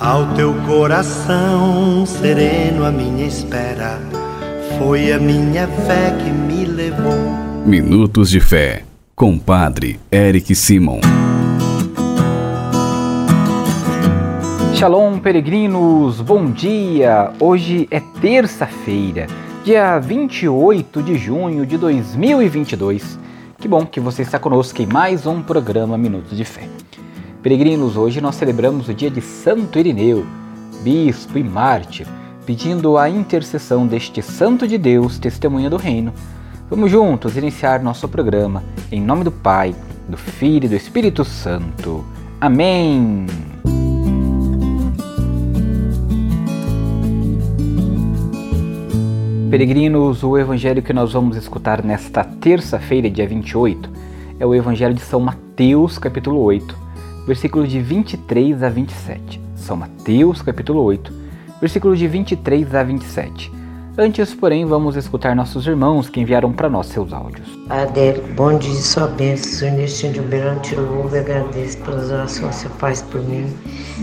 Ao teu coração sereno, a minha espera foi a minha fé que me levou. Minutos de Fé, com Padre Eric Simon. Shalom, peregrinos, bom dia! Hoje é terça-feira, dia 28 de junho de 2022. Que bom que você está conosco em mais um programa Minutos de Fé. Peregrinos, hoje nós celebramos o dia de Santo Irineu, bispo e mártir, pedindo a intercessão deste santo de Deus, testemunha do reino. Vamos juntos iniciar nosso programa em nome do Pai, do Filho e do Espírito Santo. Amém. Peregrinos, o evangelho que nós vamos escutar nesta terça-feira, dia 28, é o evangelho de São Mateus, capítulo 8 versículos de 23 a 27. São Mateus, capítulo 8, versículos de 23 a 27. Antes, porém, vamos escutar nossos irmãos que enviaram para nós seus áudios. Adel, bom dia, sua bênção. Uberlândia, te louvo e agradeço pelas orações que você faz por mim,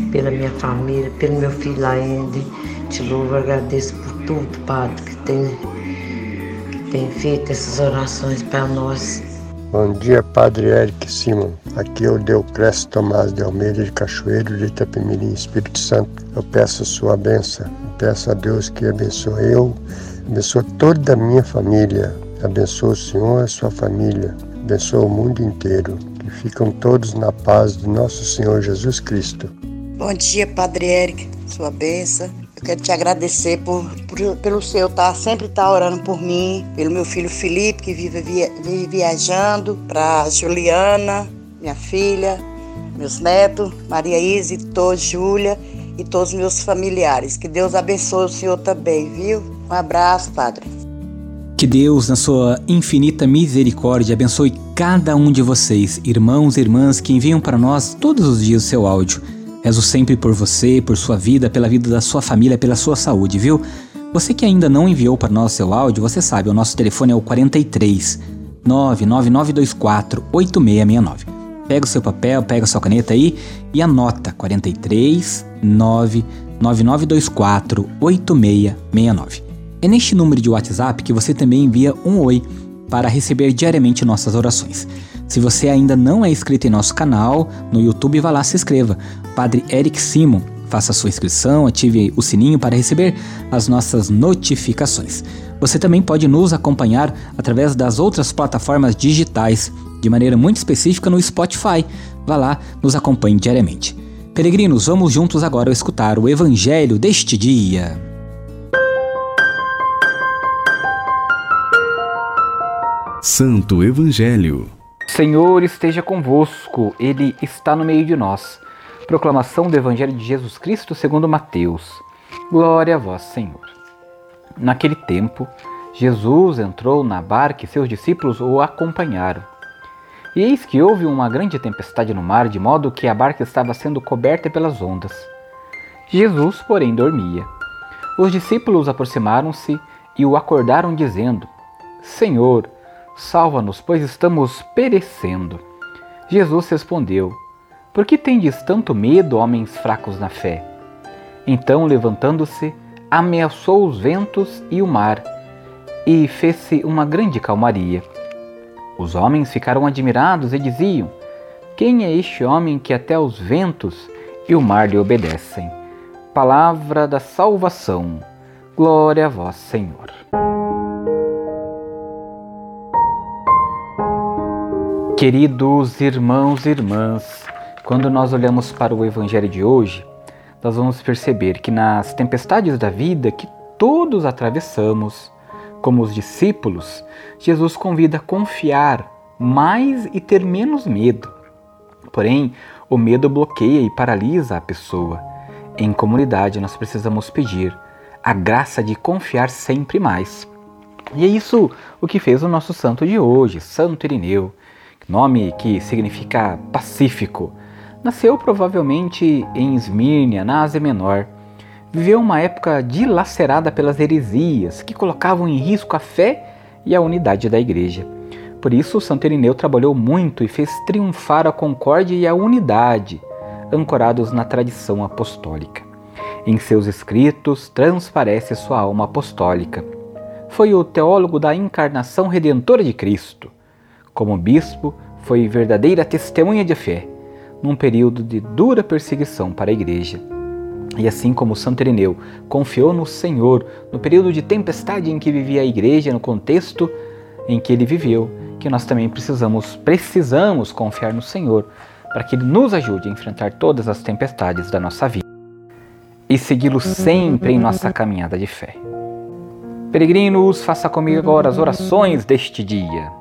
pela minha família, pelo meu filho ainda. Te louvo e agradeço por tudo, Padre, que tem, que tem feito essas orações para nós. Bom dia, Padre Eric Simon. Aqui é o Deucrésio Tomás de Almeida de Cachoeiro de Itapemirim, Espírito Santo. Eu peço a sua bênção. Eu peço a Deus que abençoe eu, abençoe toda a minha família. Abençoe o Senhor e a sua família. Abençoe o mundo inteiro. Que ficam todos na paz de nosso Senhor Jesus Cristo. Bom dia, Padre Eric. Sua bênção. Eu quero te agradecer por, por pelo seu tá sempre estar tá orando por mim, pelo meu filho Felipe que vive, via, vive viajando, para Juliana, minha filha, meus netos, Maria Isa, Júlia e todos os meus familiares. Que Deus abençoe o senhor também, viu? Um abraço, Padre. Que Deus, na sua infinita misericórdia, abençoe cada um de vocês, irmãos e irmãs que enviam para nós todos os dias o seu áudio. Rezo sempre por você, por sua vida, pela vida da sua família, pela sua saúde, viu? Você que ainda não enviou para nós seu áudio, você sabe, o nosso telefone é o 43 99924 8669. Pega o seu papel, pega a sua caneta aí e anota 43 99924 8669. É neste número de WhatsApp que você também envia um oi para receber diariamente nossas orações. Se você ainda não é inscrito em nosso canal no YouTube, vá lá se inscreva. Padre Eric Simon, faça sua inscrição, ative o sininho para receber as nossas notificações. Você também pode nos acompanhar através das outras plataformas digitais, de maneira muito específica no Spotify. Vá lá, nos acompanhe diariamente. Peregrinos, vamos juntos agora escutar o Evangelho deste dia. Santo Evangelho Senhor esteja convosco, Ele está no meio de nós. Proclamação do Evangelho de Jesus Cristo segundo Mateus. Glória a vós, Senhor. Naquele tempo, Jesus entrou na barca e seus discípulos o acompanharam. E eis que houve uma grande tempestade no mar, de modo que a barca estava sendo coberta pelas ondas. Jesus, porém, dormia. Os discípulos aproximaram-se e o acordaram, dizendo: Senhor, Salva-nos, pois estamos perecendo. Jesus respondeu: Por que tendes tanto medo, homens fracos na fé? Então, levantando-se, ameaçou os ventos e o mar, e fez-se uma grande calmaria. Os homens ficaram admirados e diziam: Quem é este homem que até os ventos e o mar lhe obedecem? Palavra da salvação. Glória a vós, Senhor. Queridos irmãos e irmãs, quando nós olhamos para o Evangelho de hoje, nós vamos perceber que nas tempestades da vida que todos atravessamos, como os discípulos, Jesus convida a confiar mais e ter menos medo. Porém, o medo bloqueia e paralisa a pessoa. Em comunidade, nós precisamos pedir a graça de confiar sempre mais. E é isso o que fez o nosso santo de hoje, Santo Irineu nome que significa pacífico. Nasceu provavelmente em Esmírnia, na Ásia Menor. Viveu uma época dilacerada pelas heresias que colocavam em risco a fé e a unidade da igreja. Por isso, Santo Irineu trabalhou muito e fez triunfar a concórdia e a unidade, ancorados na tradição apostólica. Em seus escritos transparece sua alma apostólica. Foi o teólogo da encarnação redentora de Cristo. Como bispo, foi verdadeira testemunha de fé, num período de dura perseguição para a Igreja. E assim como Santo Ireneu confiou no Senhor no período de tempestade em que vivia a Igreja, no contexto em que ele viveu, que nós também precisamos, precisamos confiar no Senhor para que Ele nos ajude a enfrentar todas as tempestades da nossa vida e segui-lo sempre em nossa caminhada de fé. Peregrinos, faça comigo agora as orações deste dia.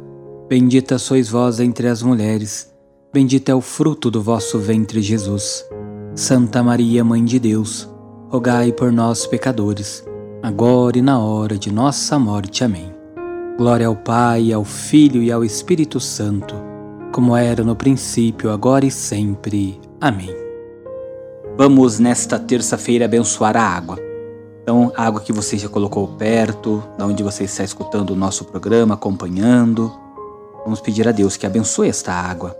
Bendita sois vós entre as mulheres, bendito é o fruto do vosso ventre, Jesus. Santa Maria, Mãe de Deus, rogai por nós, pecadores, agora e na hora de nossa morte. Amém. Glória ao Pai, ao Filho e ao Espírito Santo, como era no princípio, agora e sempre. Amém. Vamos nesta terça-feira abençoar a água. Então, a água que você já colocou perto, da onde você está escutando o nosso programa, acompanhando. Vamos pedir a Deus que abençoe esta água.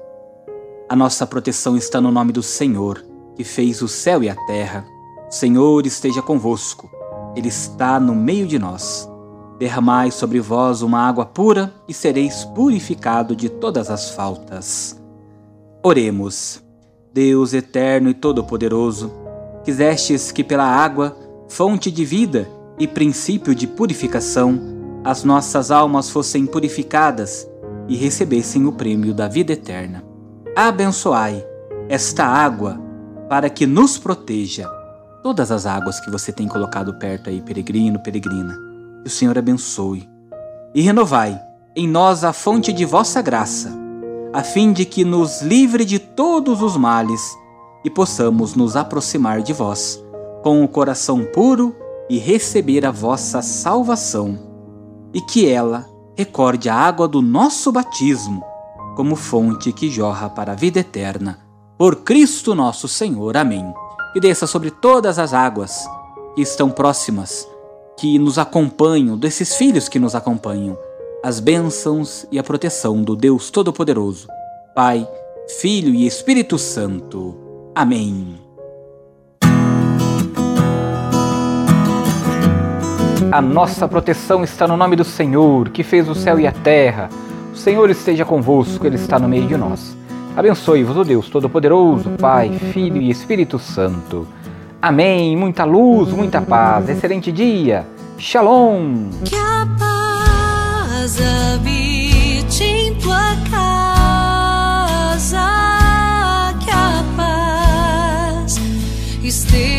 A nossa proteção está no nome do Senhor, que fez o céu e a terra. O Senhor esteja convosco. Ele está no meio de nós. Derramai sobre vós uma água pura e sereis purificado de todas as faltas. Oremos. Deus eterno e todo-poderoso, quisestes que pela água, fonte de vida e princípio de purificação, as nossas almas fossem purificadas e recebessem o prêmio da vida eterna. Abençoai esta água para que nos proteja. Todas as águas que você tem colocado perto aí, peregrino, peregrina, que o Senhor abençoe. E renovai em nós a fonte de vossa graça a fim de que nos livre de todos os males e possamos nos aproximar de vós com o coração puro e receber a vossa salvação, e que ela recorde a água do nosso batismo como fonte que jorra para a vida eterna. Por Cristo nosso Senhor. Amém. E desça sobre todas as águas que estão próximas, que nos acompanham, desses filhos que nos acompanham as bênçãos e a proteção do Deus Todo-Poderoso, Pai, Filho e Espírito Santo. Amém. A nossa proteção está no nome do Senhor, que fez o céu e a terra. O Senhor esteja convosco, Ele está no meio de nós. Abençoe-vos o Deus Todo-Poderoso, Pai, Filho e Espírito Santo. Amém. Muita luz, muita paz. Excelente dia. Shalom. Que a paz habite em tua casa. Que a paz esteja.